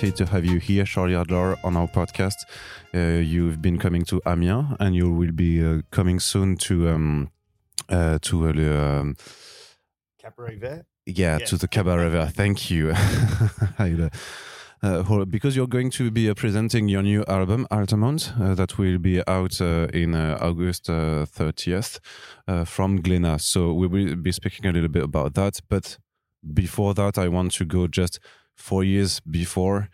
delighted to have you here, Charlie Adlard, on our podcast. Uh, you've been coming to Amiens, and you will be uh, coming soon to um, uh, to uh, um, Cabaret Vert. yeah, Yeah. to the Cabaret Vert. Thank you. Uh, uh, because you're going to be uh, presenting your new album Altamont uh, that will be out uh, in uh, August uh, 30th uh, from Glénat. So we will be speaking a little bit about that. But before that, I want to go just four years before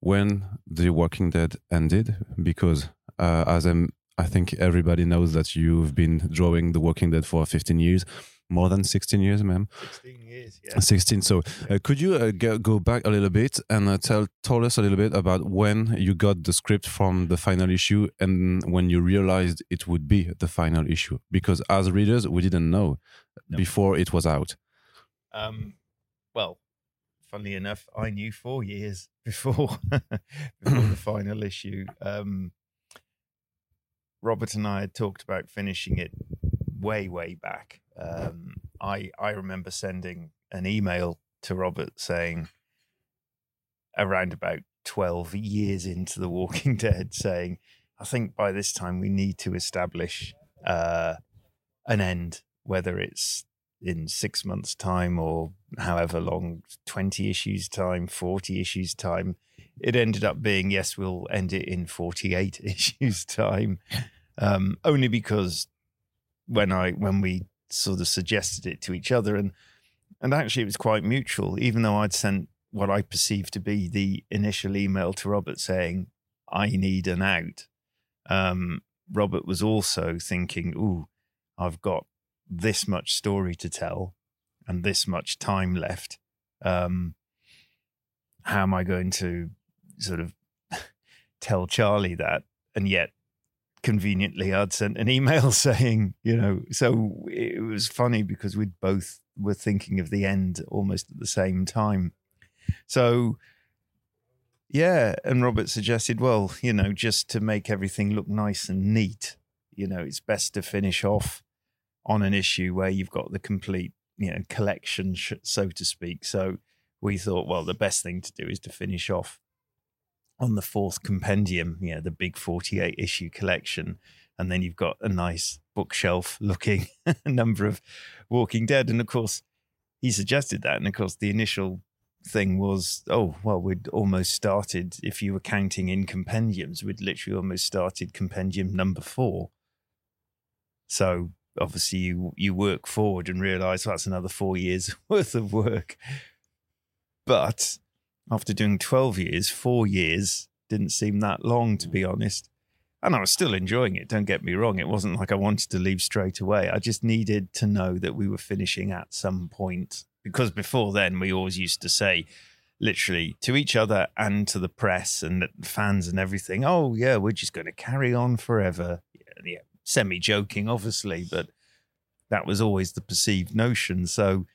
when The Walking Dead ended, because uh, as I'm, I think everybody knows that you've been drawing The Walking Dead for 15 years, more than 16 years, ma'am. 16 years, yeah. 16. So, uh, could you uh, go, back a little bit and uh, tell tell us a little bit about when you got the script from the final issue and when you realized it would be the final issue? Because as readers, we didn't know No. before it was out. Um, well, funnily enough, I knew four years before before the final issue. Um, Robert and I had talked about finishing it way, way back. Um, I I remember sending an email to Robert saying around about twelve years into The Walking Dead, saying, "I think by this time we need to establish uh, an end, whether it's in six months' time or however long 20 issues' time, 40 issues' time. It ended up being, yes, we'll end it in 48 issues' time. Um, only because when I when we sort of suggested it to each other and and actually it was quite mutual, even though I'd sent what I perceived to be the initial email to Robert saying, I need an out. Um, Robert was also thinking, ooh, I've got this much story to tell and this much time left. Um, how am I going to sort of tell Charlie that? And yet, conveniently, I'd sent an email saying, you know, so it was funny because we both were thinking of the end almost at the same time. So, yeah. And Robert suggested, well, you know, just to make everything look nice and neat, you know, it's best to finish off on an issue where you've got the complete you know collection so to speak. So we thought well the best thing to do is to finish off on the fourth compendium you know the big 48 issue collection. And then you've got a nice bookshelf looking number of walking dead. And of course he suggested that. And of course the initial thing was oh well we'd almost started if you were counting in compendiums we'd literally almost started compendium number 4 so obviously you you work forward and realize that's another four years worth of work. But after doing 12 years four years didn't seem that long to be mm. honest. And i was still enjoying it don't get me wrong. It wasn't like i wanted to leave straight away. I just needed to know that we were finishing at some point. Because before then we always used to say literally to each other and to the press and the fans and everything oh yeah we're just going to carry on forever. Yeah, yeah semi joking, obviously, but that was always the perceived notion. So,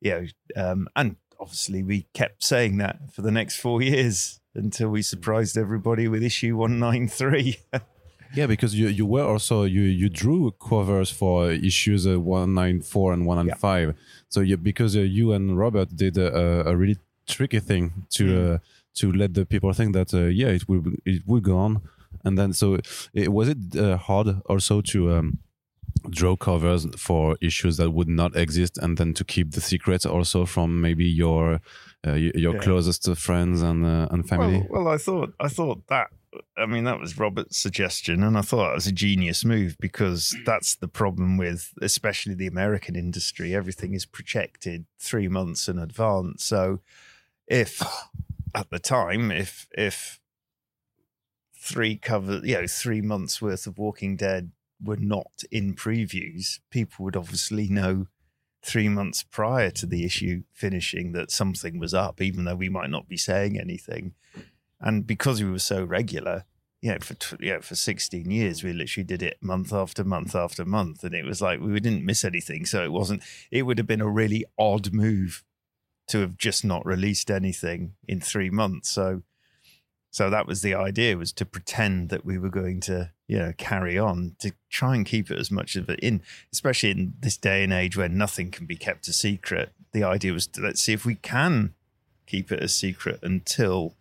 you know, um, and obviously we kept saying that for the next four years until we surprised everybody with issue 193. Yeah, because you, you were also you you drew covers for issues uh, one nine four and one nine five. So you because uh, you and Robert did a, a really tricky thing to Mm. uh, to let the people think that uh, yeah it will it will go on, and then so it, was it uh, hard also to um, draw covers for issues that would not exist, and then to keep the secret also from maybe your uh, your Yeah. closest friends and uh, and family. Well, well, I thought I thought that. I mean, that was Robert's suggestion, and I thought it was a genius move because that's the problem with, especially the American industry. Everything is projected three months in advance. So, if at the time, if if three cover, you know, three months worth of Walking Dead were not in previews, people would obviously know three months prior to the issue finishing that something was up, even though we might not be saying anything. And because we were so regular, you know, for you know, for 16 years, we literally did it month after month after month, and it was like we didn't miss anything. So it wasn't. It would have been a really odd move to have just not released anything in three months. So, so that was the idea: was to pretend that we were going to, you know, carry on to try and keep it as much of it in, especially in this day and age where nothing can be kept a secret. The idea was to, let's see if we can keep it a secret until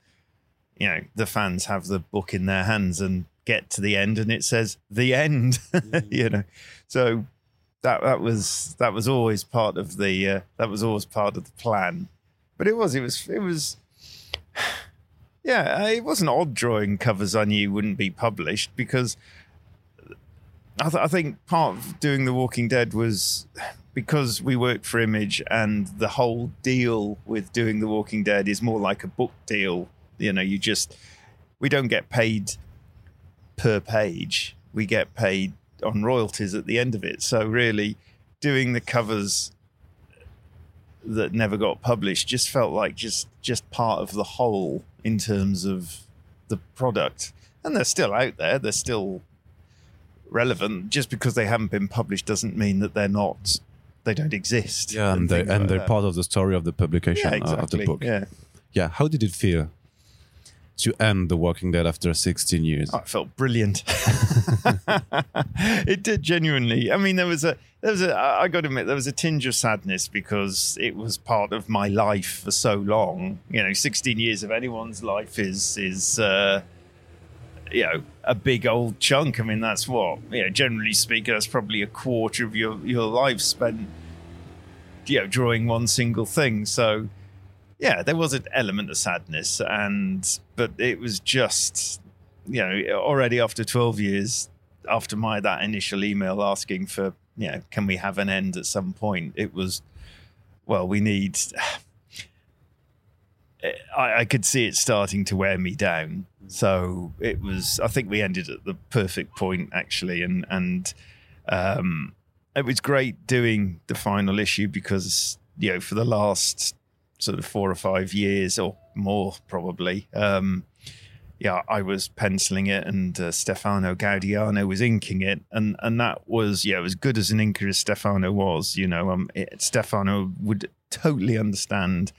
you know the fans have the book in their hands and get to the end and it says the end you know so that that was that was always part of the uh, that was always part of the plan but it was it was it was yeah uh, it wasn't odd drawing covers i knew wouldn't be published because I, th- I think part of doing the walking dead was because we work for image and the whole deal with doing the walking dead is more like a book deal. You know you just we don't get paid per page. We get paid on royalties at the end of it. So really doing the covers that never got published just felt like just just part of the whole in terms of the product and they're still out there they're still relevant just because they haven't been published doesn't mean that they're not they don't exist Yeah, and, they and like they're that. part of the story of the publication yeah, uh, exactly. of the book. yeah Yeah, how did it feel to end The Walking Dead after 16 years? Oh, felt brilliant. it did genuinely. I mean, there was a there was a. I got to admit, there was a tinge of sadness because it was part of my life for so long. You know, sixteen years of anyone's life is is. Uh, you know, a big old chunk. I mean, that's what, you know, generally speaking, that's probably a quarter of your, your life spent, you know, drawing one single thing. So, yeah, there was an element of sadness, and but it was just, you know, already after twelve years, after my that initial email asking for, you know, can we have an end at some point? It was, well, we need. I, I could see it starting to wear me down, so it was. I think we ended at the perfect point actually, and and um, it was great doing the final issue because you know for the last sort of four or five years or more probably. Um, yeah, I was penciling it, and uh, Stefano Gaudiano was inking it, and and that was yeah, as good as an inker as Stefano was. You know, um, it, Stefano would totally understand,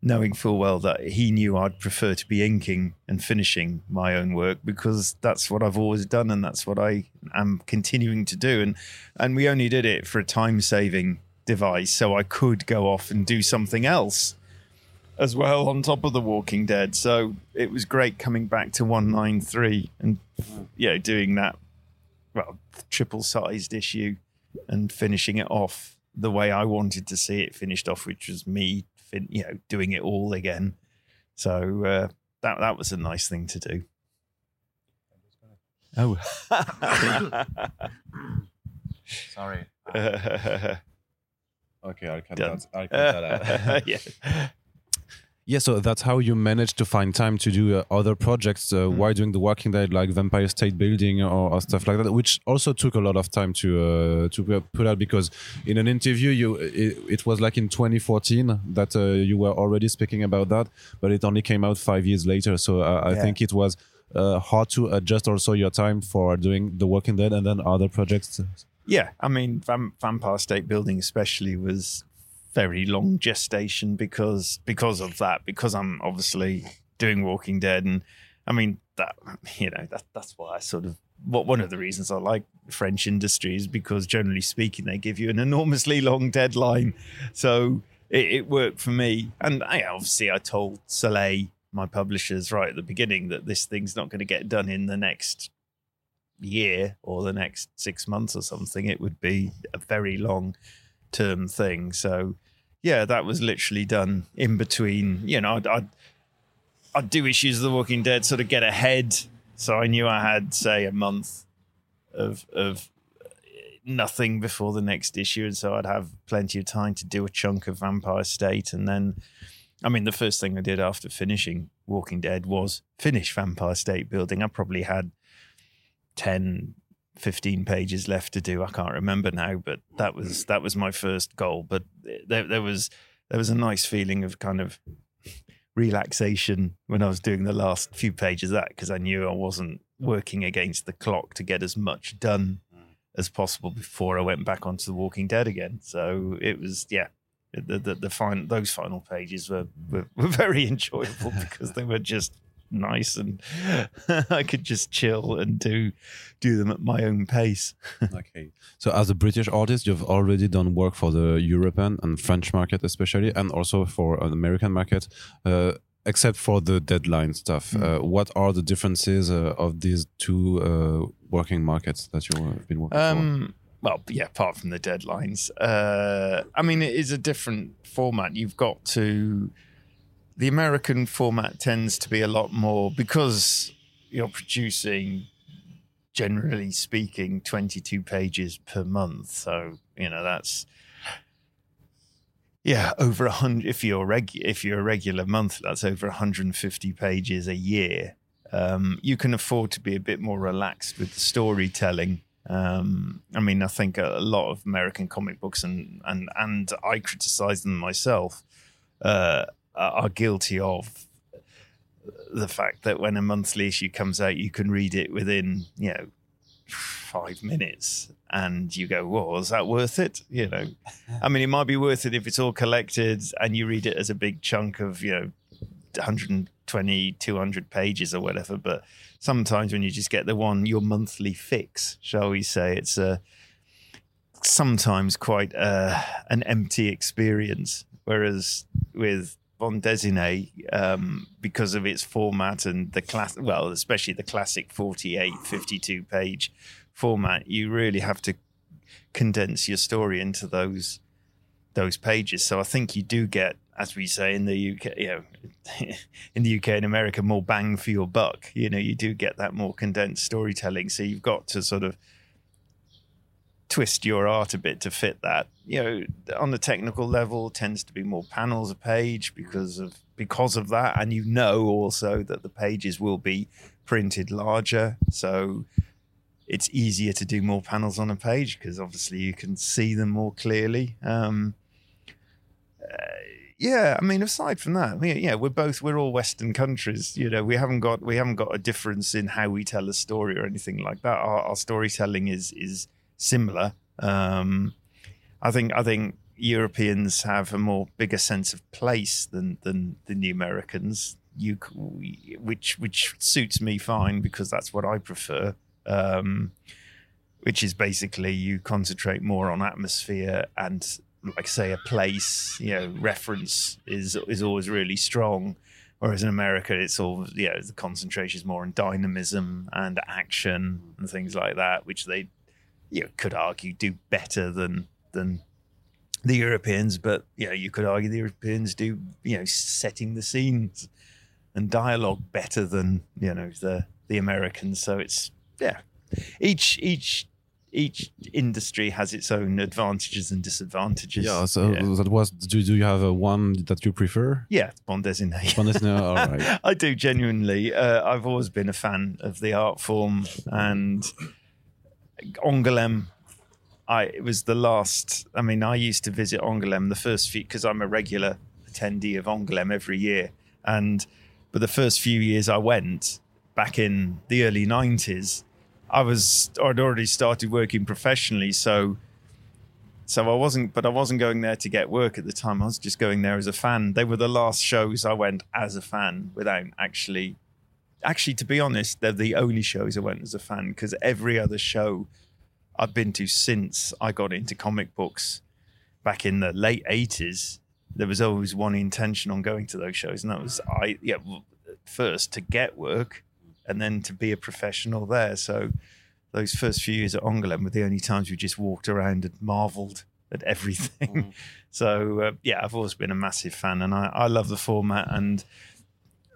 knowing full well that he knew I'd prefer to be inking and finishing my own work because that's what I've always done, and that's what I am continuing to do, and and we only did it for a time saving device, so I could go off and do something else as well on top of the Walking Dead. So it was great coming back to 193 and you know doing that well triple sized issue and finishing it off the way I wanted to see it finished off, which was me fin- you know doing it all again. So uh, that that was a nice thing to do. Oh. Sorry. Okay, I'll cut Done. that. I'll cut that out. yeah. Yeah, so that's how you managed to find time to do uh, other projects uh, Mm. while doing the Walking Dead, like Vampire State Building or, or stuff like that, which also took a lot of time to uh, to put out because in an interview you it, it was like in 2014 that uh, you were already speaking about that, but it only came out five years later. So uh, I Yeah. think it was uh, hard to adjust also your time for doing the Walking Dead and then other projects. Yeah, I mean, Vam- Vampire State Building especially was very long gestation because because of that. Because I'm obviously doing Walking Dead, and I mean that you know that that's why I sort of what one of the reasons I like French industry is because generally speaking they give you an enormously long deadline, so it, it worked for me. And I obviously I told Soleil, my publishers, right at the beginning that this thing's not going to get done in the next year or the next six months or something. It would be a very long term thing. So, yeah, that was literally done in between. You know, I'd, I'd, I'd do issues of The Walking Dead, sort of get ahead. So I knew I had, say, a month of of nothing before the next issue, and so I'd have plenty of time to do a chunk of Vampire State, and then. I mean, the first thing I did after finishing Walking Dead was finish Vampire State Building. I probably had 10 15 pages left to do. I can't remember now but that was that was my first goal. But there, there was there was a nice feeling of kind of relaxation when i was doing the last few pages of that because i knew i wasn't working against the clock to get as much done as possible before i went back onto the walking dead again. So it was yeah the the, the final those final pages were, were were very enjoyable because they were just nice and I could just chill and do do them at my own pace. okay. So as a British artist, you've already done work for the European and French market, especially, and also for an American market. Uh, except for the deadline stuff, mm. uh, what are the differences uh, of these two uh, working markets that you've been working um, for? Well, yeah, apart from the deadlines, uh, I mean, it is a different format. You've got to the American format tends to be a lot more because you're producing, generally speaking, 22 pages per month. So, you know, that's, yeah, over a hundred. If you're reg, if you're a regular month, that's over 150 pages a year. Um, you can afford to be a bit more relaxed with the storytelling. Um, I mean, I think a, lot of American comic books, and and and I criticize them myself. Uh, are guilty of the fact that when a monthly issue comes out, you can read it within, you know, five minutes and you go, well, is that worth it? You know, I mean, it might be worth it if it's all collected and you read it as a big chunk of, you know, 120, 200 pages or whatever. But sometimes when you just get the one, your monthly fix, shall we say, it's a sometimes quite uh, an empty experience. Whereas with Bande Dessinée um, because of its format and the class, well, especially the classic 48, 52 page format. You really have to condense your story into those those pages. So I think you do get, as we say in the UK, you know, in the UK and America, more bang for your buck. You know, you do get that more condensed storytelling. So you've got to sort of twist your art a bit to fit that. You know, on the technical level, tends to be more panels a page because of because of that, and you know also that the pages will be printed larger, so it's easier to do more panels on a page because obviously you can see them more clearly. Um, uh, yeah, I mean, aside from that, we, yeah, we're both we're all Western countries. You know, we haven't got we haven't got a difference in how we tell a story or anything like that. Our, our storytelling is is similar. Um, I think I think Europeans have a more bigger sense of place than than, than the Americans. You, which which suits me fine because that's what I prefer. Um, which is basically you concentrate more on atmosphere and like say a place you know reference is is always really strong whereas in america it's all yeah the concentration is more on dynamism and action and things like that which they you could argue do better than than the Europeans, but you know, you could argue the Europeans do you know setting the scenes and dialogue better than you know the the Americans. So it's yeah, each each each industry has its own advantages and disadvantages. Yeah, so yeah. that was. Do, do you have a one that you prefer? Yeah, Dessinée. Bande Dessinée, all right. I do genuinely. Uh, I've always been a fan of the art form, and Angoulême. I it was the last. I mean, I used to visit Angoulême the first few because I'm a regular attendee of Angoulême every year, and but the first few years I went back in the early '90s, I was I'd already started working professionally, so so I wasn't, but I wasn't going there to get work at the time. I was just going there as a fan. They were the last shows I went as a fan without actually actually, to be honest, they're the only shows I went as a fan because every other show I've been to since I got into comic books back in the late 80s, there was always one intention on going to those shows. And that was, I, yeah, first to get work and then to be a professional there. So those first few years at Angoulême were the only times we just walked around and marveled at everything. Mm. So uh, yeah, I've always been a massive fan, and I, I love the format. And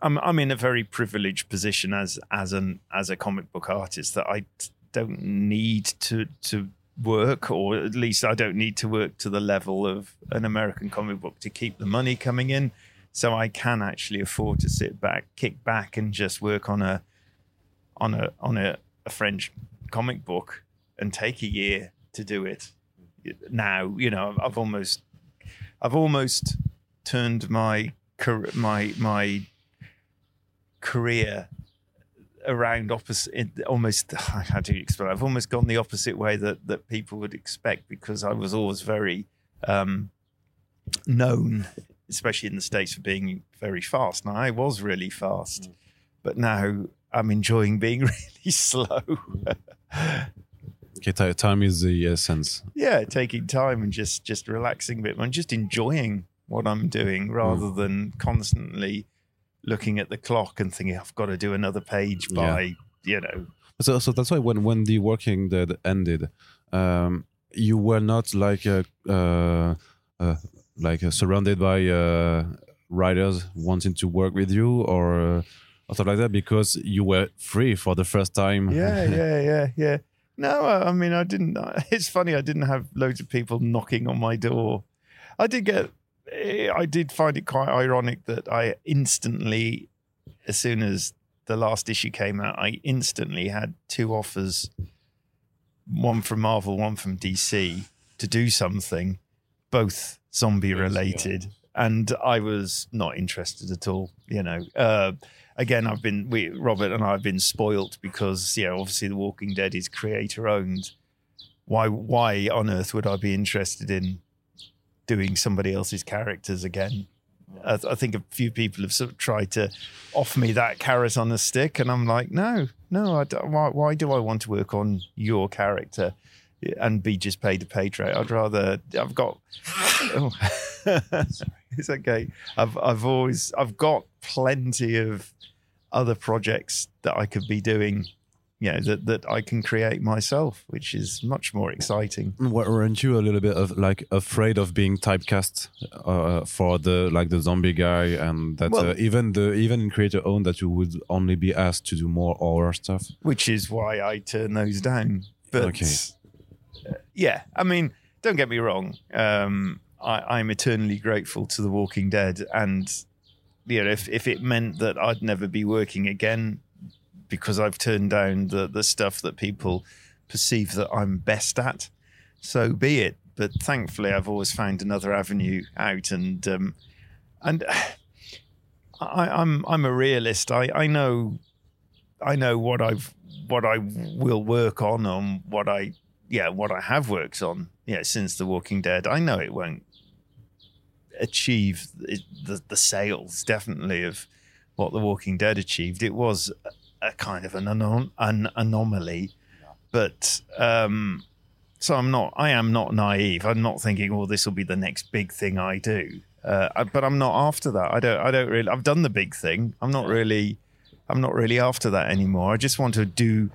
I'm I'm in a very privileged position as as an as a comic book artist that I don't need to to work, or at least I don't need to work to the level of an American comic book to keep the money coming in. So I can actually afford to sit back, kick back, and just work on a on a on a, a French comic book and take a year to do it. Now, you know, I've almost I've almost turned my my my career around opposite almost how do you explain i've almost gone the opposite way that that people would expect because i was always very um, known especially in the states for being very fast now i was really fast mm. but now I'm enjoying being really slow. okay, time is the uh, essence. yeah, taking time and just just relaxing a bit and just enjoying what I'm doing mm. rather than constantly looking at the clock and thinking I've got to do another page by you know So, so that's why when when the Walking Dead ended, um, you were not like uh, uh, uh, like uh, surrounded by uh, writers wanting to work with you or uh, or stuff like that because you were free for the first time. yeah, yeah, yeah, yeah. No, I, I mean, I didn't. It's funny. I didn't have loads of people knocking on my door. I did get. Eh, I did find it quite ironic that I instantly, as soon as the last issue came out, I instantly had two offers, one from Marvel, one from DC, to do something, both zombie related, and I was not interested at all. You know. Uh, again, I've been we Robert and I have been spoilt because you know obviously The Walking Dead is creator owned. Why why on earth would I be interested in doing somebody else's characters again? I, I think a few people have sort of tried to offer me that carrot on a stick, and I'm like, no, no. Why why do I want to work on your character? And be just paid a pay rate. I'd rather. I've got. Oh. it's okay. I've I've always I've got plenty of other projects that I could be doing, you know, that that I can create myself, which is much more exciting. Weren't you a little bit of like afraid of being typecast uh, for the like the zombie guy and that Well- uh, even the even in creator own that you would only be asked to do more horror stuff? Which is why I turn those down. But Okay. uh, yeah, I mean, don't get me wrong. Um, I, I'm eternally grateful to The Walking Dead, and you know, if if it meant that I'd never be working again because I've turned down the the stuff that people perceive that I'm best at, so be it. But thankfully, I've always found another avenue out, and um, and I, I'm I'm a realist. I I know I know what I've what I will work on and what I yeah what I have worked on yeah since The Walking Dead. I know it won't achieve it, the the sales definitely of what The Walking Dead achieved. It was a, kind of an, anom- an anomaly, but um, so I'm not I am not naive. I'm not thinking oh this will be the next big thing I do. Uh, I- but I'm not after that. I don't. I don't really. I've done the big thing. I'm not really. I'm not really after that anymore. I just want to do.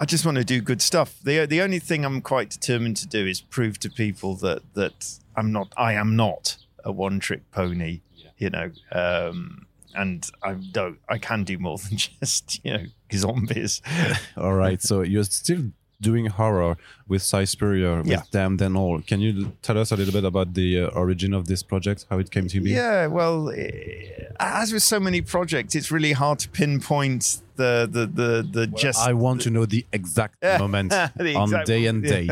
I just want to do good stuff. the The only thing I'm quite determined to do is prove to people that that I'm not. I am not a one trick pony. You know. Um, and I don't. I can do more than just you know zombies. All right, so you're still doing horror with Si Spurrier, with Yeah. Damn Them All. Can you tell us a little bit about the uh, origin of this project, how it came to be? Yeah, well, eh, as with so many projects, it's really hard to pinpoint the the the the just. I want to know the exact moment The on exact- day and date.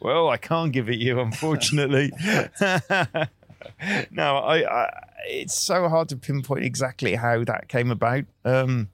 well, I can't give it you, unfortunately. no, I, I. It's so hard to pinpoint exactly how that came about. Um,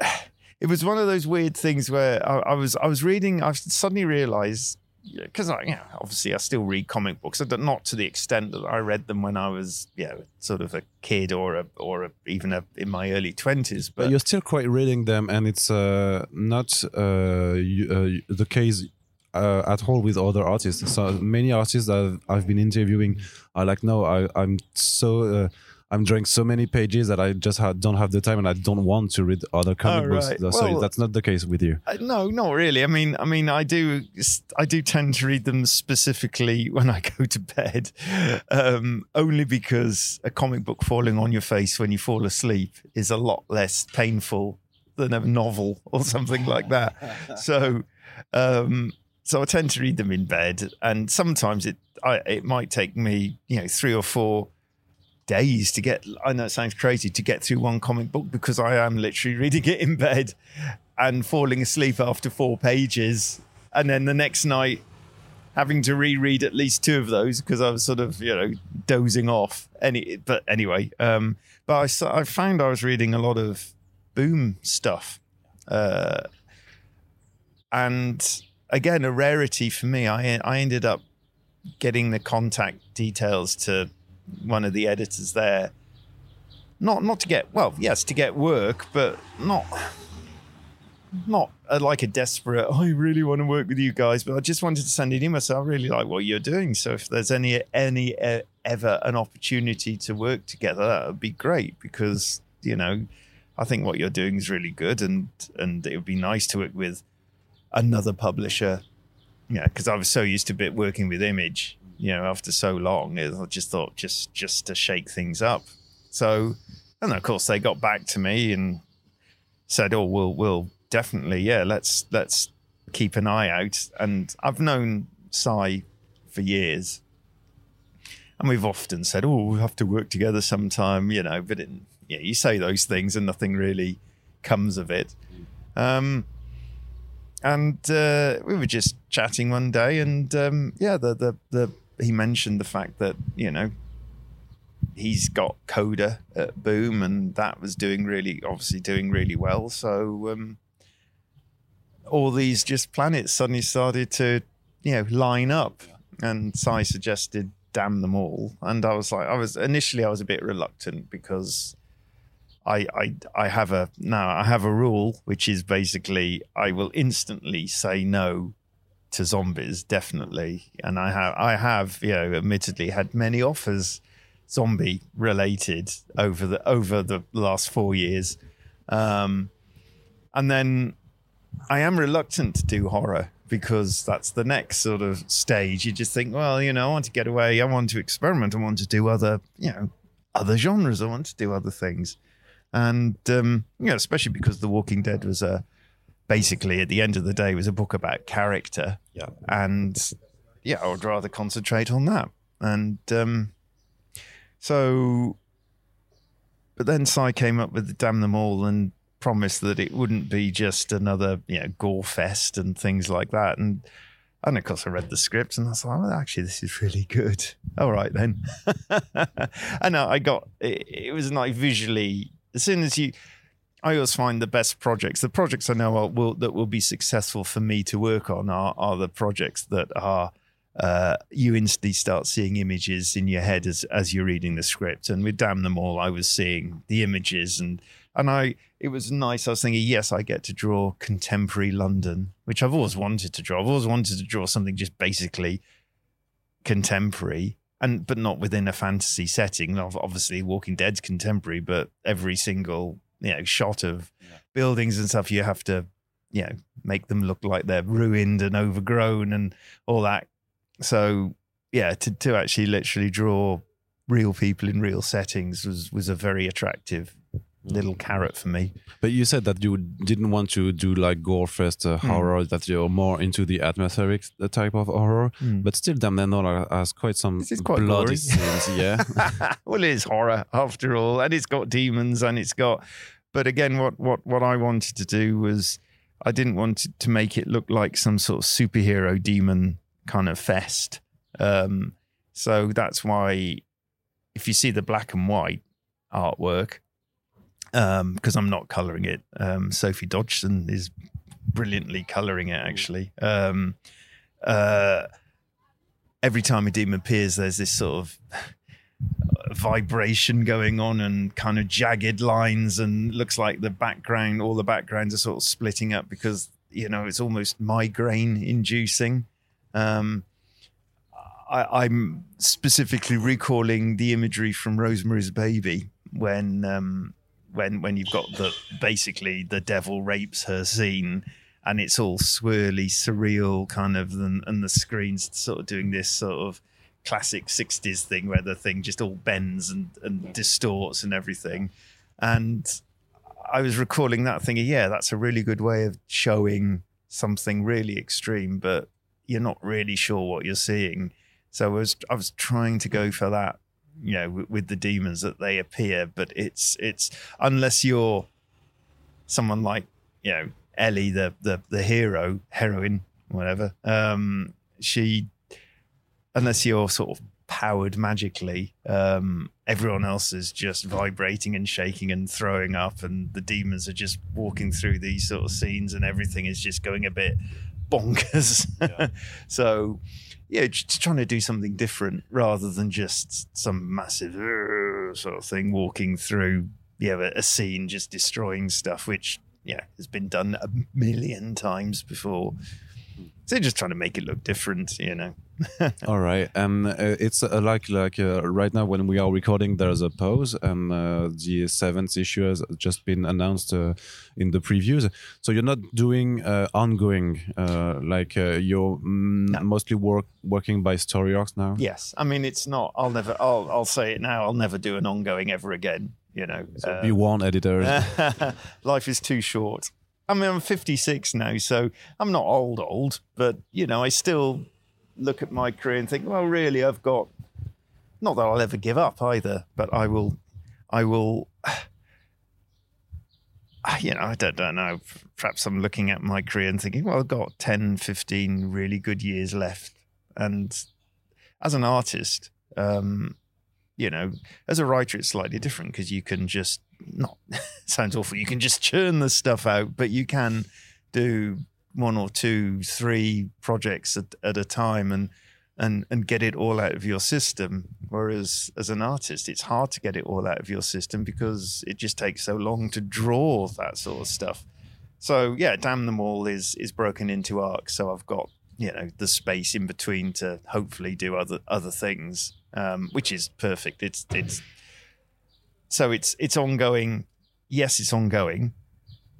it was one of those weird things where I, I was I was reading. I suddenly realised because I, you know, obviously I still read comic books, but not to the extent that I read them when I was, you know, sort of a kid or a or a, even a, in my early twenties. But But you're still quite reading them, and it's uh, not uh, you, uh, the case uh, at all with other artists. So many artists that I've, I've been interviewing are like, no, I, I'm so uh, I'm drawing so many pages that I just ha- don't have the time, and I don't want to read other comic Oh, books. right. So Well- that's not the case with you. Uh, no, not really. I mean, I mean, I do, I do tend to read them specifically when I go to bed, um, only because a comic book falling on your face when you fall asleep is a lot less painful than a novel or something like that. So, um, so I tend to read them in bed, and sometimes it, I, it might take me, you know, three or four days to get I know it sounds crazy to get through one comic book because I am literally reading it in bed and falling asleep after four pages. And then the next night having to reread at least two of those because I was sort of you know dozing off. Any but anyway um but I, I found I was reading a lot of boom stuff uh and again a rarity for me I I ended up getting the contact details to one of the editors there not not to get well, yes, to get work, but not not a, like a desperate. Oh, I really want to work with you guys, but I just wanted to send an email. So I really like what you're doing. So if there's any any uh, ever an opportunity to work together, that would be great because you know I think what you're doing is really good, and and it would be nice to work with another publisher. Yeah, because I was so used to bit working with Image, you know, after so long, I just thought just just to shake things up. So, and of course they got back to me and said, "Oh, we'll we'll definitely, yeah, let's let's keep an eye out." And I've known Si for years, and we've often said, "Oh, we have to work together sometime," you know. But it, yeah, you say those things and nothing really comes of it. Um, and uh, we were just chatting one day, and um, yeah, the, the the he mentioned the fact that you know he's got Coda at Boom, and that was doing really, obviously doing really well. So um, all these just planets suddenly started to you know line up, and Si suggested damn them all, and I was like, I was initially I was a bit reluctant because I, I I have a now I have a rule which is basically I will instantly say no to zombies definitely. And I have I have you know admittedly had many offers zombie related over the over the last 4 years. Um and then I am reluctant to do horror because that's the next sort of stage. You just think well you know I want to get away. I want to experiment. I want to do other you know other genres. I want to do other things and um, you know, especially because The Walking Dead was a basically at the end of the day was a book about character. Yeah, and yeah, I would rather concentrate on that. And um, so, but then Si came up with the Damn Them All and promised that it wouldn't be just another you know gore fest and things like that. And and of course, I read the script and I was like, actually, this is really good. All right, then. and I got it, it was like visually as soon as you I always find the best projects, the projects I know will, that will be successful for me to work on are, are the projects that are uh, you instantly start seeing images in your head as as you're reading the script. And with Damn Them All, I was seeing the images and and I it was nice. I was thinking, yes, I get to draw contemporary London, which I've always wanted to draw. I've always wanted to draw something just basically contemporary and but not within a fantasy setting. Obviously, Walking Dead's contemporary, but every single you know shot of yeah. buildings and stuff, you have to you know make them look like they're ruined and overgrown and all that. So yeah, to to actually literally draw real people in real settings was was a very attractive little carrot for me. But you said that you didn't want to do like gore fest uh, mm. horror, that you're more into the atmospheric uh, type of horror. Mm. But still, Damn Them All has quite some this is quite bloody scenes. Yeah. well, it is horror after all, and it's got demons, and it's got. But again, what what what I wanted to do was, I didn't want to make it look like some sort of superhero demon kind of fest. Um, so that's why, if you see the black and white artwork, because um, I'm not coloring it. Um, Sophie Dodgson is brilliantly coloring it. Actually, um, uh, every time a demon appears, there's this sort of vibration going on and kind of jagged lines, and looks like the background, all the backgrounds are sort of splitting up because you know it's almost migraine inducing. Um, I, am specifically recalling the imagery from Rosemary's Baby when um, when when you've got the basically the devil rapes her scene and it's all swirly surreal kind of and, and the screen's sort of doing this sort of classic 60s thing where the thing just all bends and, and distorts and everything. And i was recalling that thinking yeah that's a really good way of showing something really extreme but you're not really sure what you're seeing. So i was i was trying to go for that you know with, with the demons that they appear but it's it's unless you're someone like you know Ellie the the the hero heroine whatever um she unless you're sort of powered magically um everyone else is just vibrating and shaking and throwing up and the demons are just walking through these sort of scenes and everything is just going a bit bonkers. Yeah. so, yeah, just trying to do something different rather than just some massive sort of thing walking through, yeah, a, a scene just destroying stuff, which yeah has been done a million times before. Hmm. So just trying to make it look different, you know. All right, and uh, it's uh, like like uh, right now when we are recording, there's a pause, and uh, the seventh issue has just been announced uh, in the previews. So you're not doing uh, ongoing, uh, like uh, you're mm, No. mostly work working by story arcs now. Yes, I mean it's not. I'll never. I'll. I'll say it now. I'll never do an ongoing ever again. You know. So be warned, editors. life is too short. I mean, I'm 56 now, so I'm not old, old, but you know, I still look at my career and think, well, really, I've got. Not that I'll ever give up either, but I will. I will. You know, I don't, don't know. Perhaps I'm looking at my career and thinking, well, I've got 10, 15 really good years left. And as an artist, um, you know, as a writer, it's slightly different because you can just not sounds awful. You can just churn the stuff out, but you can do one or two, three projects at, at a time and and and get it all out of your system. Whereas as an artist, it's hard to get it all out of your system because it just takes so long to draw that sort of stuff. So yeah, damn them all is is broken into arcs. So I've got you know the space in between to hopefully do other other things, um, which is perfect. It's it's so it's it's ongoing. Yes, it's ongoing,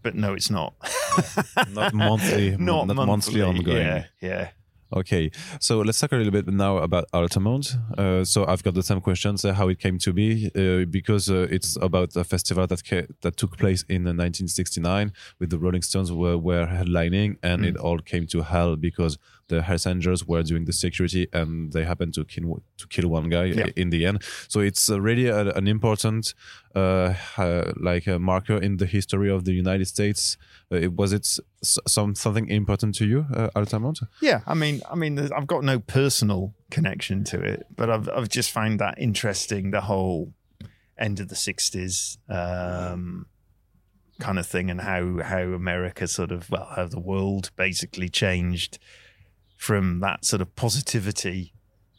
but no, it's not. Not monthly, not, not monthly ongoing. Yeah, yeah. Okay, so let's talk a little bit now about Altamont. Uh, so I've got the same questions: uh, how it came to be, uh, because uh, it's about a festival that that took place in uh, 1969 with the Rolling Stones were, were headlining, and Mm. it all came to hell because the Hells Angels were doing the security, and they happened to kill to kill one guy Yeah. in the end. So it's uh, really a, an important uh, uh, like a marker in the history of the United States. Uh, it, was it s- some something important to you, uh, Altamont? Yeah, I mean, I mean, I've got no personal connection to it, but I've I've just found that interesting. The whole end of the '60s um, kind of thing, and how how America sort of well, how the world basically changed from that sort of positivity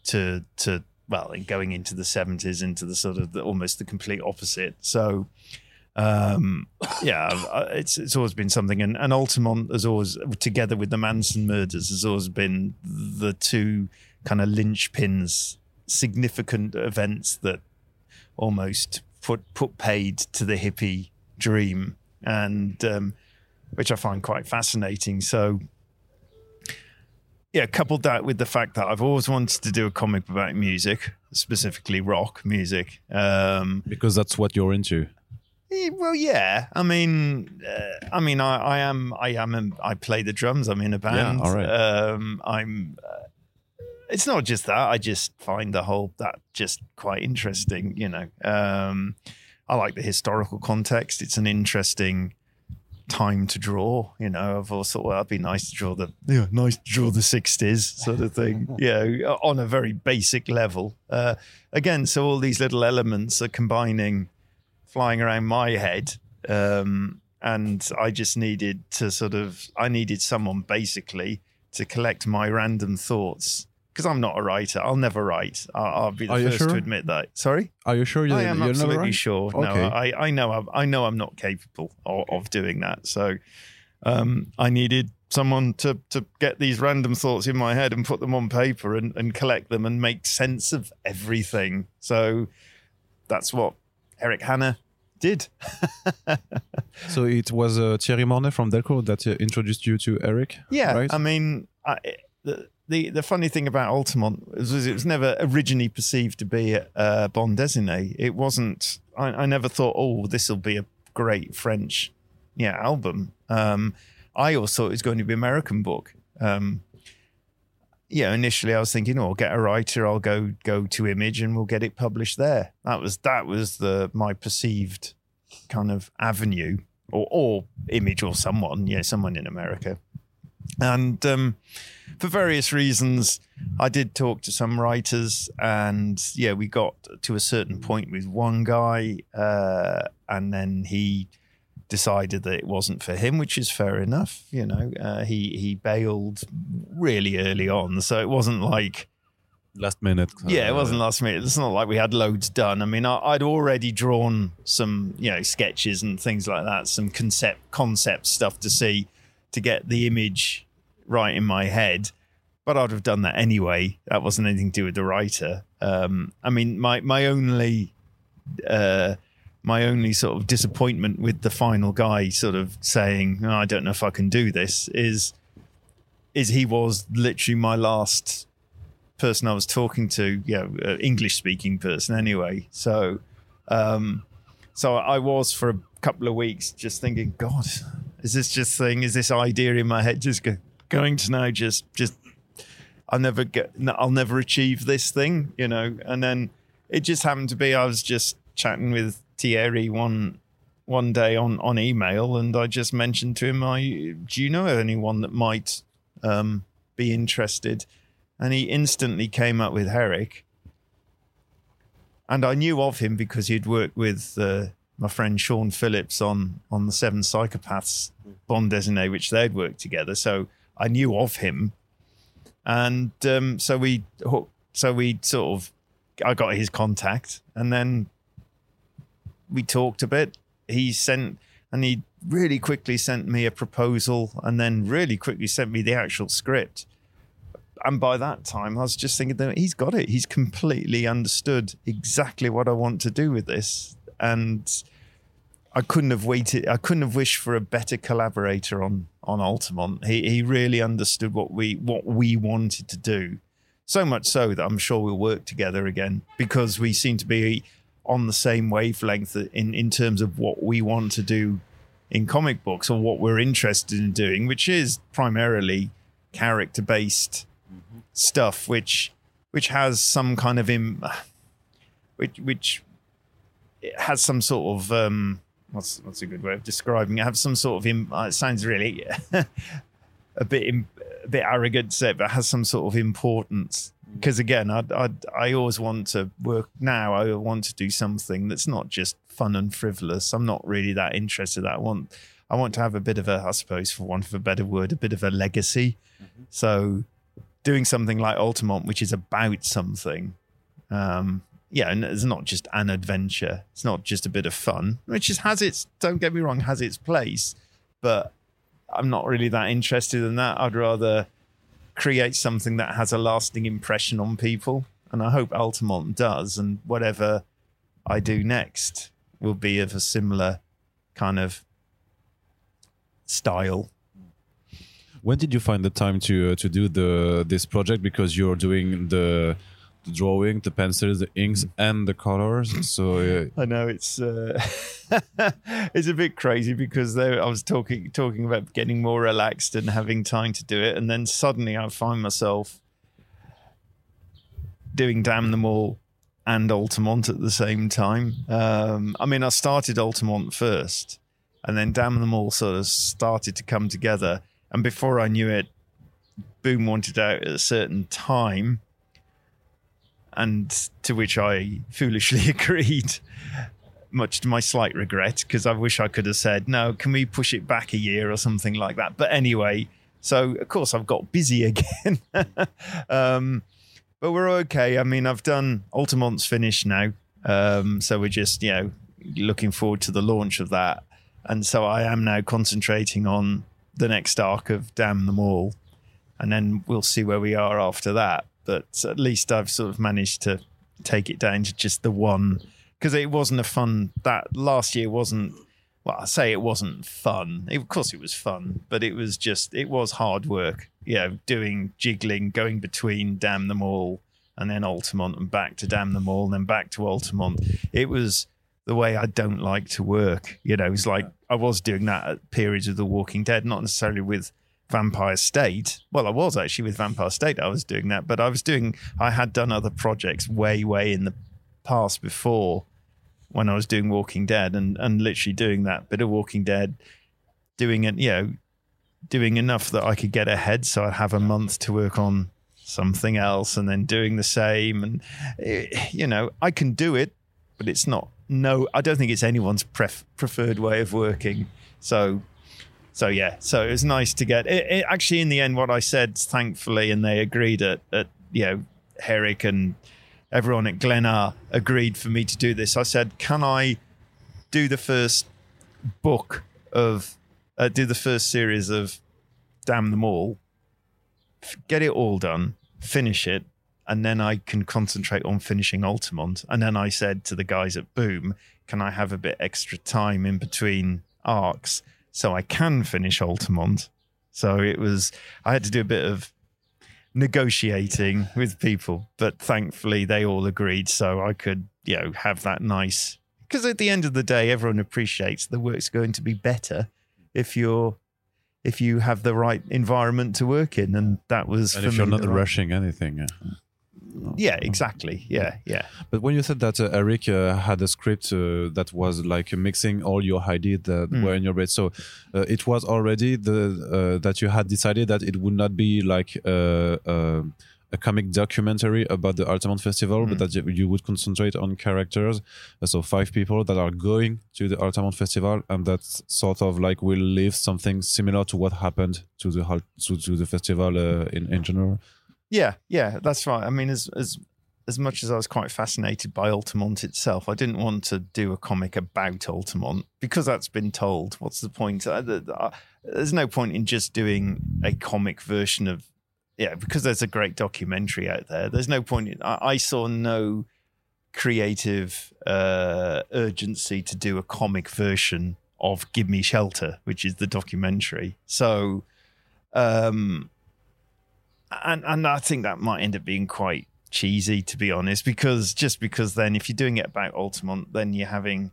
to to well, in going into the '70s into the sort of the, almost the complete opposite. So um yeah it's it's always been something. And, and altamont has always together with the manson murders has always been the two kind of linchpins significant events that almost put put paid to the hippie dream. And um which i find quite fascinating. So yeah coupled that with the fact that i've always wanted to do a comic about music specifically rock music um Because that's what you're into. Eh, Well, yeah. I mean, uh, I mean, I, I am, I am, I play the drums. I'm in a band. all right. Um, I'm. Uh, it's not just that. I just find the whole that just quite interesting. You know, um, I like the historical context. It's an interesting time to draw. You know, I've also thought well, it'd be nice to draw the yeah, nice to draw the '60s sort of thing. you know, on a very basic level. Uh, again, so all these little elements are combining flying around my head. Um, and I just needed to sort of, I needed someone basically to collect my random thoughts because I'm not a writer. I'll never write. I'll, I'll be the Are you first to admit that. Sorry, Are you sure you, I am you're absolutely right? sure. Okay. No, I, I know, I'm, I know, I'm not capable of, of doing that. So, um, I needed someone to to get these random thoughts in my head and put them on paper and, and collect them and make sense of everything. So, that's what Eric Hanna did. So it was uh, Thierry Mornet from Delcourt that uh, introduced you to Eric. Yeah, right? I mean, I, the, the the funny thing about Altamont was, it was never originally perceived to be a uh, Bande Dessinée. It wasn't. I, I never thought, oh, this will be a great French, yeah, album. Um, I always thought it was going to be American book. Um, yeah, initially I was thinking, oh, I'll get a writer, I'll go go to Image, and we'll get it published there. That was that was the my perceived kind of avenue, or or Image or someone, yeah, someone in America. And um, for various reasons, I did talk to some writers, and yeah, we got to a certain point with one guy, uh, and then he decided that it wasn't for him, which is fair enough. You know, uh, he he bailed really early on, so it wasn't like last minute. yeah, it wasn't last minute. It's not like we had loads done. I mean, I, I'd already drawn some you know sketches and things like that, some concept concept stuff to see to get the image right in my head. But I'd have done that anyway. That wasn't anything to do with the writer. Um, I mean, my my only uh, my only sort of disappointment with the final guy sort of saying, oh, "I don't know if I can do this," is is he was literally my last person I was talking to, you know, uh, English speaking person anyway. So, um, so I was for a couple of weeks just thinking, God, is this just thing? Is this idea in my head just go, going to now just just I'll never get, I'll never achieve this thing, you know. And then it just happened to be I was just chatting with Thierry one one day on on email, and I just mentioned to him, "I do you know anyone that might um, be interested?" And he instantly came up with Herik, and I knew of him because he'd worked with uh, my friend Sean Phillips on on the Seven Psychopaths Bond Déjeuner, which they'd worked together. So I knew of him and um, so we so we sort of I got his contact, and then we talked a bit. He sent and he really quickly sent me a proposal, and then really quickly sent me the actual script. And by that time, I was just thinking that he's got it. He's completely understood exactly what I want to do with this, and I couldn't have waited. I couldn't have wished for a better collaborator on on Altamont. He he really understood what we what we wanted to do. So much so that I'm sure we'll work together again because we seem to be on the same wavelength in in terms of what we want to do in comic books or what we're interested in doing, which is primarily character based mm-hmm. stuff, which which has some kind of Im, which which has some sort of um, what's what's a good way of describing it? Have some sort of Im- uh, it sounds really a bit Im- a bit arrogant to say, but has some sort of importance. Because again, I I I always want to work now. I want to do something that's not just fun and frivolous. I'm not really that interested. That I want I want to have a bit of a, I suppose, for want of a better word, a bit of a legacy. Mm-hmm. So doing something like Altamont, which is about something, um, yeah, and it's not just an adventure. It's not just a bit of fun, which just has its. Don't get me wrong, has its place, but I'm not really that interested in that. I'd rather create something that has a lasting impression on people, and I hope Altamont does. And whatever I do next will be of a similar kind of style. When did you find the time to uh, to do the this project? Because you're doing the the drawing, the pencils, the inks, and the colors. So uh, I know it's uh, it's a bit crazy because there, I was talking talking about getting more relaxed and having time to do it, and then suddenly I find myself doing Damn Them All and Altamont at the same time. Um, I mean, I started Altamont first, and then Damn Them All sort of started to come together. And before I knew it, Boom wanted out at a certain time and to which I foolishly agreed, much to my slight regret, because I wish I could have said, no, can we push it back a year or something like that? But anyway, so of course I've got busy again. um, but we're okay. I mean, I've done Altamont's finished now. Um, so we're just, you know, looking forward to the launch of that. And so I am now concentrating on the next arc of Damn Them All. And then we'll see where we are after that but at least I've sort of managed to take it down to just the one. Because it wasn't a fun that last year wasn't well I say it wasn't fun. It, of course it was fun but it was just it was hard work you know doing jiggling going between damn them all and then Altamont and back to damn them all and then back to Altamont. It was the way I don't like to work you know it's like I was doing that at periods of The Walking Dead not necessarily with Vampire State. Well, I was actually with Vampire State. I was doing that, but I was doing. I had done other projects way, way in the past before when I was doing Walking Dead, and and literally doing that bit of Walking Dead, doing it, you know, doing enough that I could get ahead, so I'd have a month to work on something else, and then doing the same, and eh, you know, I can do it, but it's not. No, I don't think it's anyone's pref- preferred way of working So, so yeah, so it was nice to get it, it, Actually, in the end, what I said, thankfully, and they agreed at, at you know, Herik and everyone at Glénat agreed for me to do this. I said, can I do the first book of, uh, do the first series of Damn Them All, get it all done, finish it, and then I can concentrate on finishing Altamont. And then I said to the guys at Boom, can I have a bit extra time in between arcs so I can finish Altamont? So it was, I had to do a bit of negotiating with people, but thankfully they all agreed so I could, you know, have that nice. Because at the end of the day, everyone appreciates the work's going to be better if you're if you have the right environment to work in, and that was. And if you're not rushing anything. Yeah. Yeah, exactly. Yeah, yeah. But when you said that uh, Eric uh, had a script uh, that was like mixing all your ideas that mm. were in your brain, so uh, it was already the uh, that you had decided that it would not be like uh, a comic documentary about the Altamont Festival, mm. but that you would concentrate on characters. So five people that are going to the Altamont Festival, and that sort of like will live something similar to what happened to the to, to the festival in in general. Yeah, yeah, that's right. I mean, as as as much as I was quite fascinated by Altamont itself, I didn't want to do a comic about Altamont because that's been told. What's the point? Uh, uh, there's no point in just doing a comic version of yeah, because there's a great documentary out there. There's no point. In, I, I saw no creative uh, urgency to do a comic version of "Gimme Shelter," which is the documentary. So. Um, and and I think that might end up being quite cheesy to be honest because just because then if you're doing it about Altamont then you're having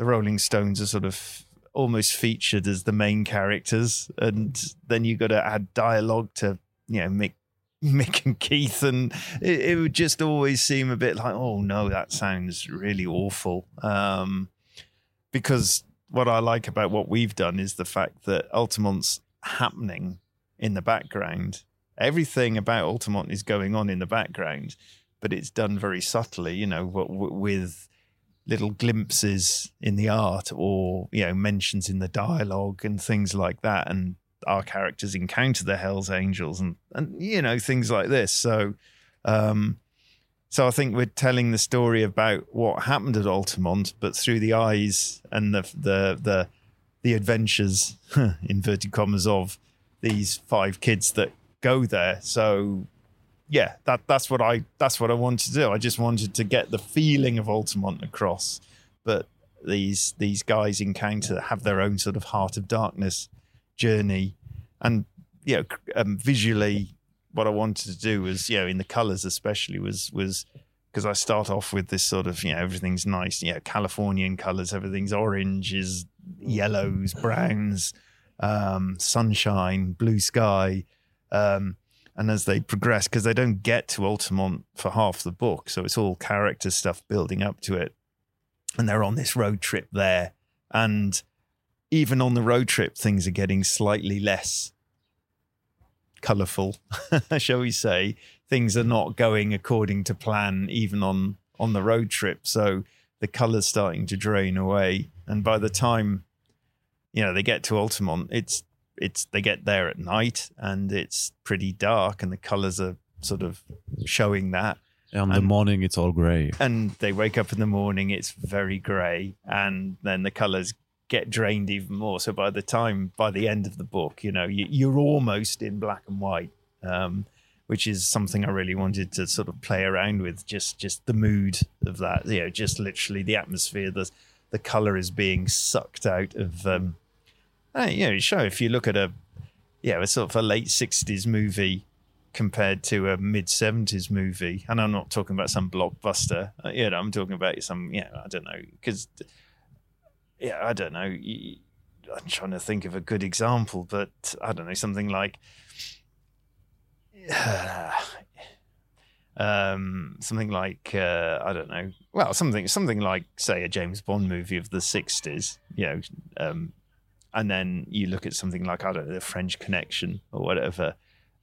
the Rolling Stones are sort of almost featured as the main characters. And then you've got to add dialogue to you know Mick Mick and Keith. And it, it, would just always seem a bit like oh no that sounds really awful. Um, because what I like about what we've done is the fact that Altamont's happening in the background everything about Altamont is going on in the background, but it's done very subtly, you know, with little glimpses in the art or, you know, mentions in the dialogue and things like that. And our characters encounter the Hells Angels and, and you know, things like this. So, um, so I think we're telling the story about what happened at Altamont, but through the eyes and the the the, the adventures, inverted commas, of these five kids that go there. So yeah, that that's what I that's what I wanted to do. I just wanted to get the feeling of Altamont across, but these these guys encounter have their own sort of heart of darkness journey, and you know, um, visually, what I wanted to do was you know in the colors especially was was because I start off with this sort of you know everything's nice, you know Californian colors, everything's oranges, yellows, browns, um, sunshine, blue sky um, and as they progress, because they don't get to Altamont for half the book, so it's all character stuff building up to it. And they're on this road trip there. And even on the road trip, things are getting slightly less colorful, shall we say. Things are not going according to plan, even on, on the road trip. So the color's starting to drain away. And by the time, you know, they get to Altamont, it's it's they get there at night and it's pretty dark and the colors are sort of showing that. And the morning, it's all grey. And they wake up in the morning, it's very grey, and then the colors get drained even more. So by the time, by the end of the book, you know, you, are almost in black and white, um, which is something I really wanted to sort of play around with. Just, just the mood of that, you know, just literally the atmosphere. The the color is being sucked out of um, you know, show if you look at a, yeah, a sort of a late '60s movie compared to a mid '70s movie, and I'm not talking about some blockbuster. Uh, you know, I'm talking about some, yeah, I don't know, because, yeah, I don't know. I'm trying to think of a good example, but I don't know, something like. um, something like uh, I don't know. Well, something something like say a James Bond movie of the '60s. You know, um, and then you look at something like I don't know the French Connection or whatever,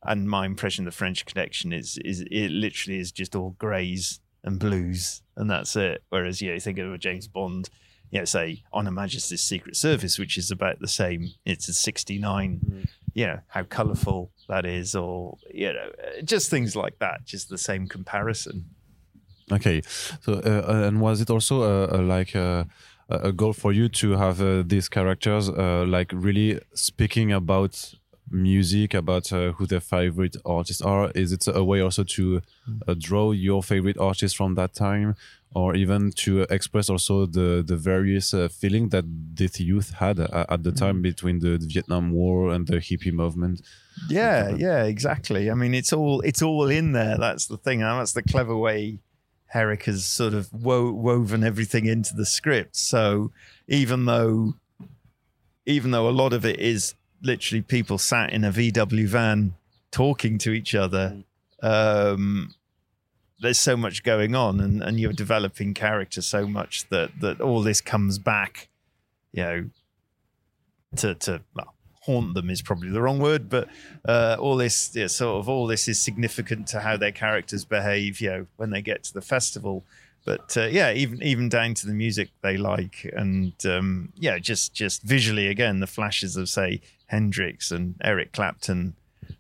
and my impression of the French Connection is is it literally is just all greys and blues and that's it. Whereas yeah, you think of a James Bond, you know, say on Her Majesty's Secret Service, which is about the same. It's a 69, you know, how colourful that is, or, you know, uh, just things like that, just the same comparison. Okay, so uh, and was it also uh, uh, like uh, a goal for you to have uh, these characters uh, like really speaking about music, about uh, who their favorite artists are? Is it a way also to uh, draw your favorite artists from that time, or even to express also the the various uh, feeling that this youth had at the time mm. between the, the Vietnam War and the hippie movement? Yeah, yeah, exactly. I mean, it's all it's all in there. That's the thing. And that's the clever way Herik has sort of wo- woven everything into the script. So even though, even though a lot of it is literally people sat in a VW van talking to each other, um, there's so much going on, and, and you're developing character so much that that all this comes back, you know, to to well, haunt them is probably the wrong word, but uh, all this yeah, sort of all this is significant to how their characters behave, you know, when they get to the festival. But uh, yeah, even even down to the music they like, and um, yeah, just just visually again the flashes of say Hendrix and Eric Clapton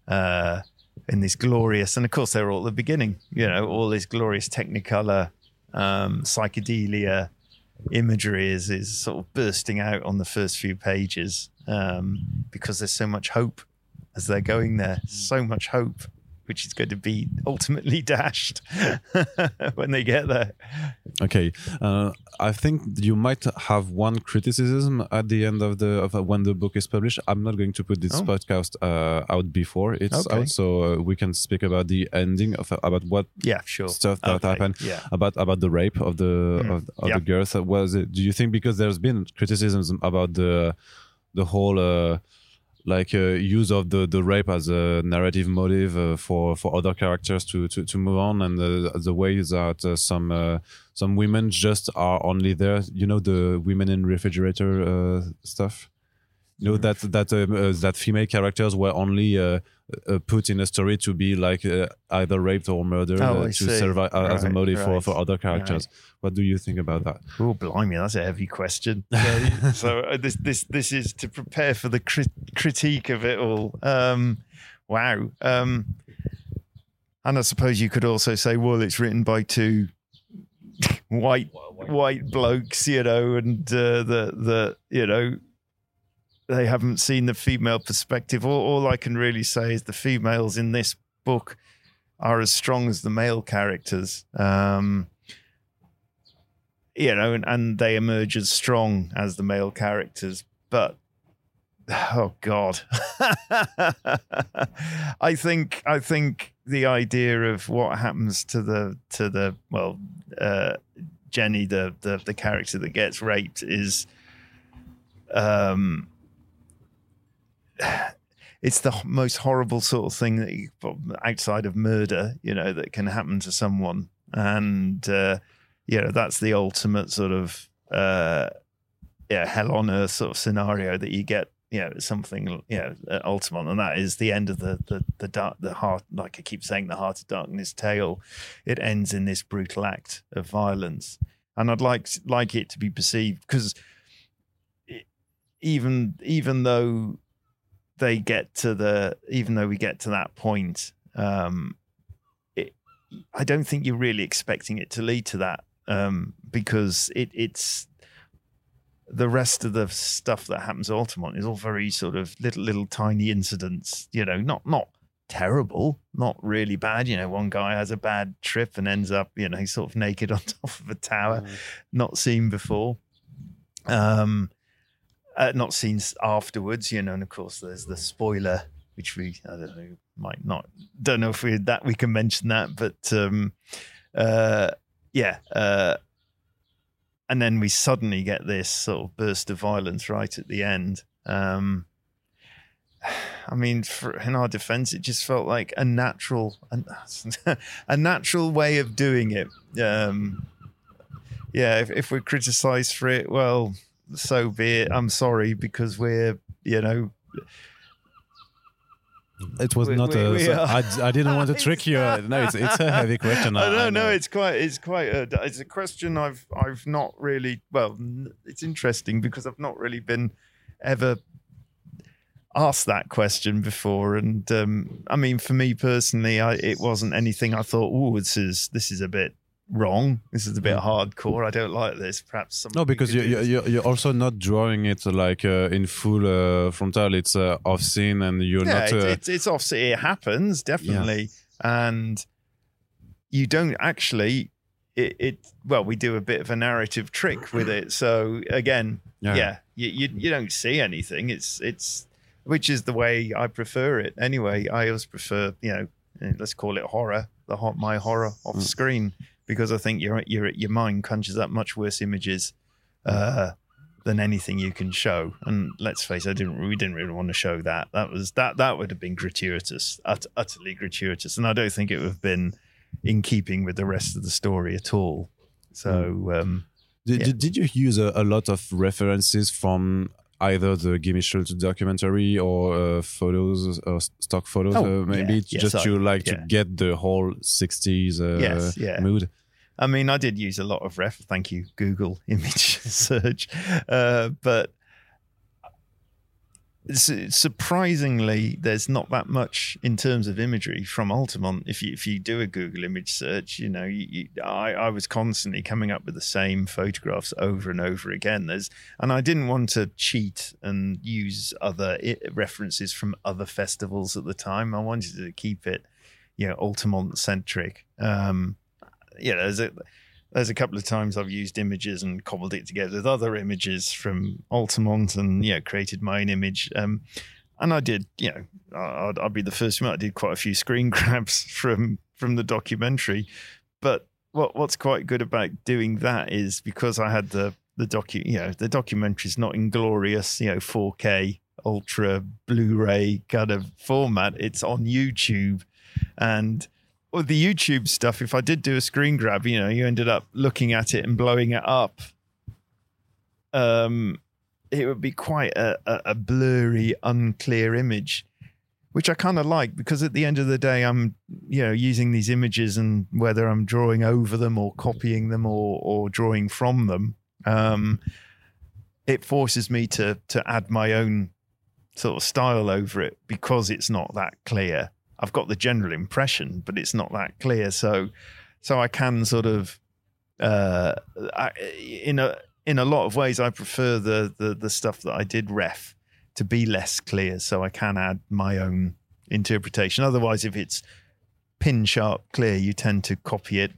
uh, in this glorious, and of course they're all at the beginning, you know, all this glorious Technicolor um, psychedelia imagery is is sort of bursting out on the first few pages um, because there's so much hope as they're going there. So much hope, which is going to be ultimately dashed when they get there. Okay, uh, I think you might have one criticism at the end of the of uh, when the book is published. I'm not going to put this oh. podcast uh, out before it's okay. out, so uh, we can speak about the ending of about what yeah sure stuff that okay. happened yeah. about about the rape of the mm. of, of yeah. the girls. Was it? Do you think because there's been criticisms about the the whole uh, like uh, use of the the rape as a narrative motive uh, for for other characters to to, to move on and the, way that uh, some some women just are only there you know the women in refrigerator stuff you know that that um, uh, that female characters were only uh, uh, put in a story to be like uh, either raped or murdered oh, to survive right, as a motive right, for, for other characters. Right. What do you think about that? Oh, blimey, that's a heavy question. so uh, this this this is to prepare for the crit- critique of it all. Um, wow. Um, and I suppose you could also say, well, it's written by two white white blokes, you know, and uh, the the you know they haven't seen the female perspective. All, all I can really say is the females in this book are as strong as the male characters. Um, you know, and, and they emerge as strong as the male characters. But oh god, I think I think the idea of what happens to the to the well, uh, Jenny, the, the the character that gets raped, is um it's the most horrible sort of thing that you, outside of murder, you know, that can happen to someone, and uh, you know that's the ultimate sort of uh, yeah hell on earth sort of scenario that you get. You know, something you know ultimate, and that is the end of the the the dark the heart. Like I keep saying, the heart of darkness tale. It ends in this brutal act of violence, and I'd like like it to be perceived because even even though they get to the even though we get to that point um it, i don't think you're really expecting it to lead to that um because it it's the rest of the stuff that happens to Altamont is all very sort of little little tiny incidents you know not not terrible not really bad you know one guy has a bad trip and ends up you know he's sort of naked on top of a tower mm. not seen before um uh, not seen afterwards, you know, and of course there's the spoiler, which we I don't know might not don't know if we that we can mention that, but um, uh, yeah, uh, and then we suddenly get this sort of burst of violence right at the end. Um, I mean, for, in our defense, it just felt like a natural, a, a natural way of doing it. Um, yeah, if, if we're criticized for it, well, so be it. I'm sorry because we're, you know, It was We- not we- a. we I, I didn't want to trick you. No, it's it's a heavy question. I don't know. know. It's quite. It's quite. A, it's a question I've. I've not really. Well, it's interesting because I've not really been ever asked that question before. And um, I mean, for me personally, I, it wasn't anything I thought. Oh, this is this is a bit wrong. This is a bit hardcore. I don't like this. Perhaps some. No, because you, you, you- you're also not drawing it like uh, in full uh, frontal. It's uh, off scene, and you're yeah, not. it, Uh, it's it's off. It happens definitely, and you don't actually. It, it well, we do a bit of a narrative trick with it. So again, yeah, you, you you don't see anything. It's it's which is the way I prefer it. Anyway, I always prefer you know let's call it horror, the hot my horror off Mm. screen because I think your your your mind conjures up much worse images. Uh, than anything you can show. And let's face it, I didn't we didn't really want to show that. That was that that would have been gratuitous, ut- utterly gratuitous, and I don't think it would have been in keeping with the rest of the story at all. So um, Did, Yeah. did, did you use a, a lot of references from either the Gimme Shelter documentary or uh, photos or stock photos, Oh, uh, maybe yeah. Yes, just I- to like yeah. to get the whole 60s uh, Yes, yeah. mood? I mean, I did use a lot of ref. Thank you, Google image search. Uh, but surprisingly, there's not that much in terms of imagery from Altamont. If you if you do a Google image search, you know, you, you, I I was constantly coming up with the same photographs over and over again. There's and I didn't want to cheat and use other references from other festivals at the time. I wanted to keep it, you know, Altamont centric. Um, know, there's a there's a couple of times I've used images and cobbled it together with other images from Altamont and you know created my own image. Um, and I did, you know, I'd, I'd be the first one. I did quite a few screen grabs from from the documentary. But what what's quite good about doing that is because I had the the docu, you know, the documentary's not inglorious, you know, 4K ultra Blu-ray kind of format. It's on YouTube, and the YouTube stuff, if I did do a screen grab, you know, you ended up looking at it and blowing it up. Um, it would be quite a, a, a blurry, unclear image, which I kind of like because at the end of the day, I'm, you know, using these images and whether I'm drawing over them or copying them or or drawing from them, um, it forces me to to add my own sort of style over it because it's not that clear. I've got the general impression, but it's not that clear. So, so I can sort of, uh, I, in a in a lot of ways, I prefer the the the stuff that I did ref to be less clear, so I can add my own interpretation. Otherwise, if it's pin sharp clear, you tend to copy it.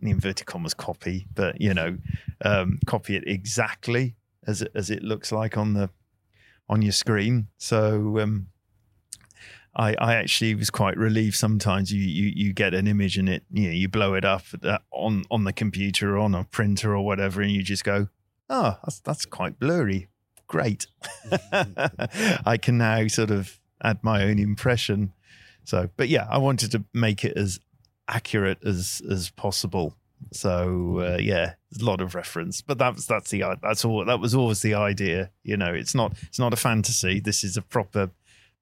The inverted commas copy, but you know, um, copy it exactly as it, as it looks like on the on your screen. So um, I, I actually was quite relieved. Sometimes you, you you get an image and it you know you blow it up uh, on on the computer or on a printer or whatever, and you just go, oh, that's that's quite blurry. Great. I can now sort of add my own impression. So, but yeah, I wanted to make it as accurate as as possible. So uh, yeah, there's a lot of reference, but that's that's the that's all that was always the idea. You know, it's not it's not a fantasy. This is a proper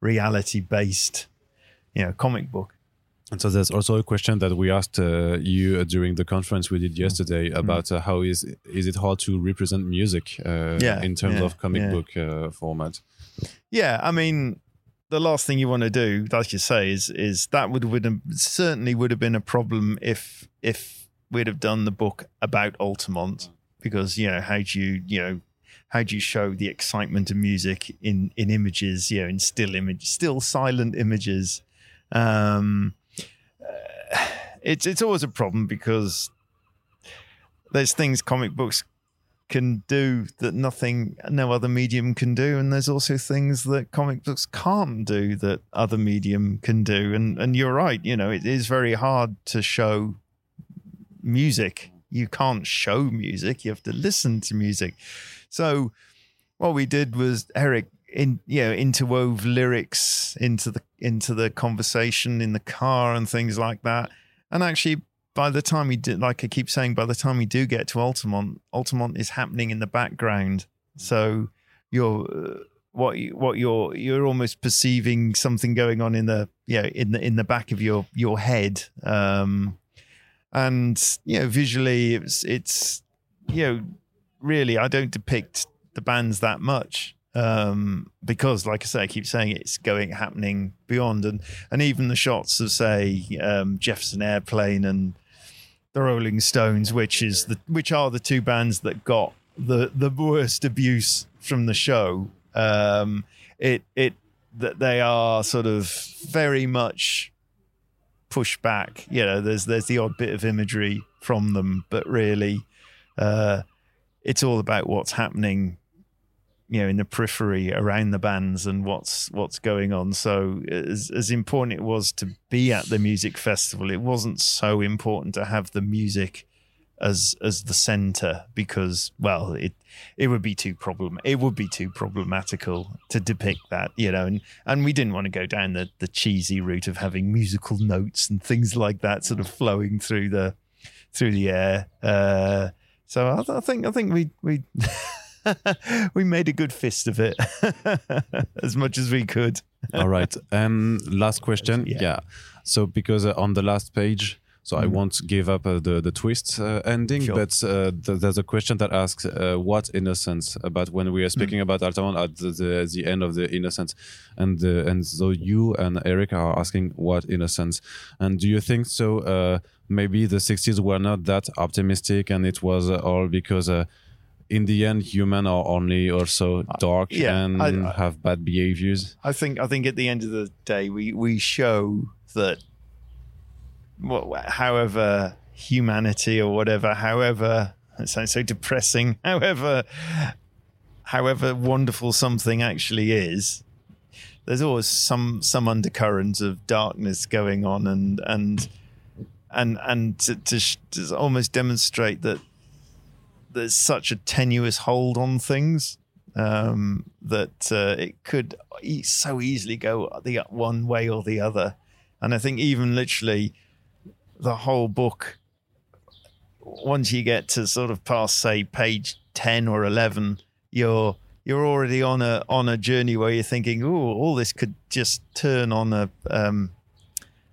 reality based, you know, comic book. And so there's also a question that we asked uh, you uh, during the conference we did yesterday Mm-hmm. about uh, how is is it hard to represent music uh, Yeah, in terms yeah, of comic yeah. book uh, format. Yeah, I mean, the last thing you want to do, like you say, is is that would would have, certainly would have been a problem if if we'd have done the book about Altamont, because you know how do you you know how do you show the excitement of music in in images, you know, in still image, still silent images. Um, uh, it's it's always a problem because there's things comic books can do that nothing no other medium can do. And there's also things that comic books can't do that other medium can do. And and you're right you know it is very hard to show music. You can't show music. You have to listen to music so what we did was eric in you know interwove lyrics into the into the conversation in the car and things like that and actually by the time we did, like I keep saying, by the time we do get to Altamont, Altamont is happening in the background. So you're uh, what you, what you're you're almost perceiving something going on in the yeah in the in the back of your your head um and you know visually it's it's you know really I don't depict the bands that much um because like I say I keep saying it's going happening beyond and and even the shots of say um Jefferson Airplane and the Rolling Stones which is the which are the two bands that got the the worst abuse from the show um, it it that they are sort of very much pushed back. You know, there's there's the odd bit of imagery from them, but really, uh, it's all about what's happening. You know, in the periphery around the bands and what's what's going on. So, as as important it was to be at the music festival, it wasn't so important to have the music as as the center because well it it would be too problem it would be too problematical to depict that you know and and we didn't want to go down the the cheesy route of having musical notes and things like that sort of flowing through the through the air uh, so I, I think I think we we we made a good fist of it as much as we could all right and last question Yeah. yeah, so because uh, on the last page so I Mhm. won't give up uh, the the twist uh, ending, Sure. but uh, th- there's a question that asks uh, what innocence about when we are speaking Mm. about Altamont at the, the the end of the innocence, and uh, and so you and Eric are asking what innocence, and do you think so? Maybe the 60s were not that optimistic, and it was all because. Uh, in the end, humans are only also dark Uh, yeah, and I- I- have bad behaviors. I think I think at the end of the day, we we show that, what, however humanity or whatever, however it sounds so depressing, however, however wonderful something actually is, there's always some some undercurrent of darkness going on, and and and and to, to, to almost demonstrate that there's such a tenuous hold on things um, that uh, it could e- so easily go the one way or the other. And I think even literally the whole book, once you get to sort of past say page ten or eleven, you're you're already on a on a journey where you're thinking, oh, all this could just turn on a um,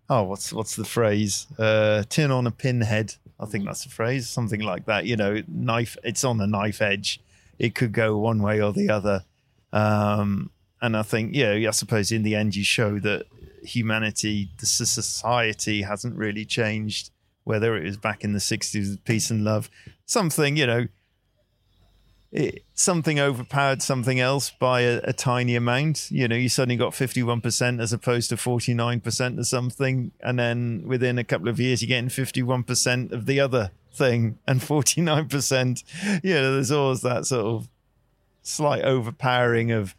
oh, what's what's the phrase? Uh, turn on a pinhead. I think that's the phrase, something like that. You know, knife. It's on a knife edge. It could go one way or the other. Um, and I think, yeah, I suppose in the end, you show that humanity, the society hasn't really changed. Whether it was back in the '60s with peace and love, something you know, something overpowered something else by a, a tiny amount. You know, you suddenly got 51% as opposed to 49% of something. And then within a couple of years, you're getting 51% of the other thing and 49%. You know, there's always that sort of slight overpowering of,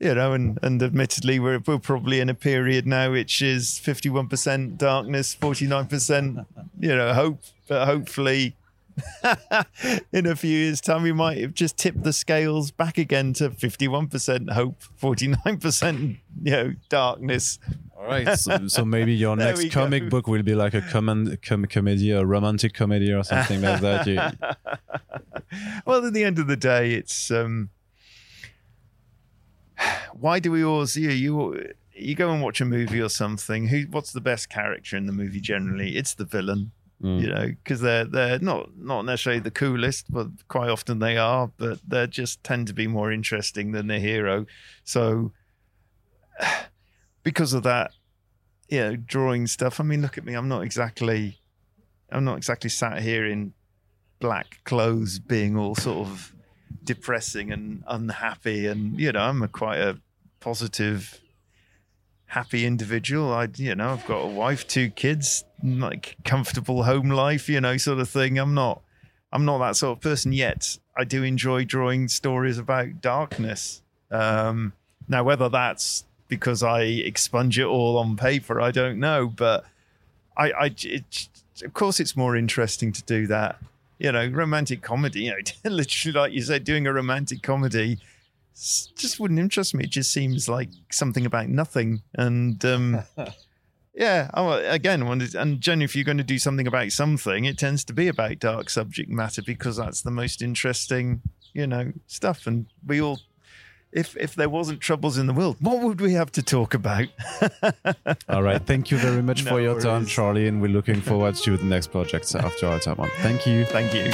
you know, and, and admittedly, we're, we're probably in a period now which is 51% darkness, 49%, you know, hope. But hopefully, in a few years' time, we might have just tipped the scales back again to 51% hope, 49%, you know, darkness. All right. So, so maybe your next comic go. book will be like a common com- comedy, a romantic comedy, or something like that. You- well, at the end of the day, it's um, why do we always you you you go and watch a movie or something? Who what's the best character in the movie? Generally, it's the villain. Mm. You know, because they're they're not not necessarily the coolest, but quite often they are. But they just tend to be more interesting than the hero. So because of that, you know, drawing stuff. I mean, look at me. I'm not exactly, I'm not exactly sat here in black clothes, being all sort of depressing and unhappy. And you know, I'm a quite a positive, happy individual. I, you know, I've got a wife, two kids, like comfortable home life, you know, sort of thing. I'm not, I'm not that sort of person yet. I do enjoy drawing stories about darkness. Um, now, whether that's because I expunge it all on paper, I don't know. But I, I it, of course, it's more interesting to do that. You know, romantic comedy. You know, literally, like you said, doing a romantic comedy just wouldn't interest me. It just seems like something about nothing. And um, yeah, I, again, and generally, if you're going to do something about something, it tends to be about dark subject matter because that's the most interesting, you know, stuff. And we all if if there wasn't troubles in the world, what would we have to talk about? All right. Thank you very much No for your time. Charlie, and we're looking forward to the next projects after Altamont. Thank you. Thank you.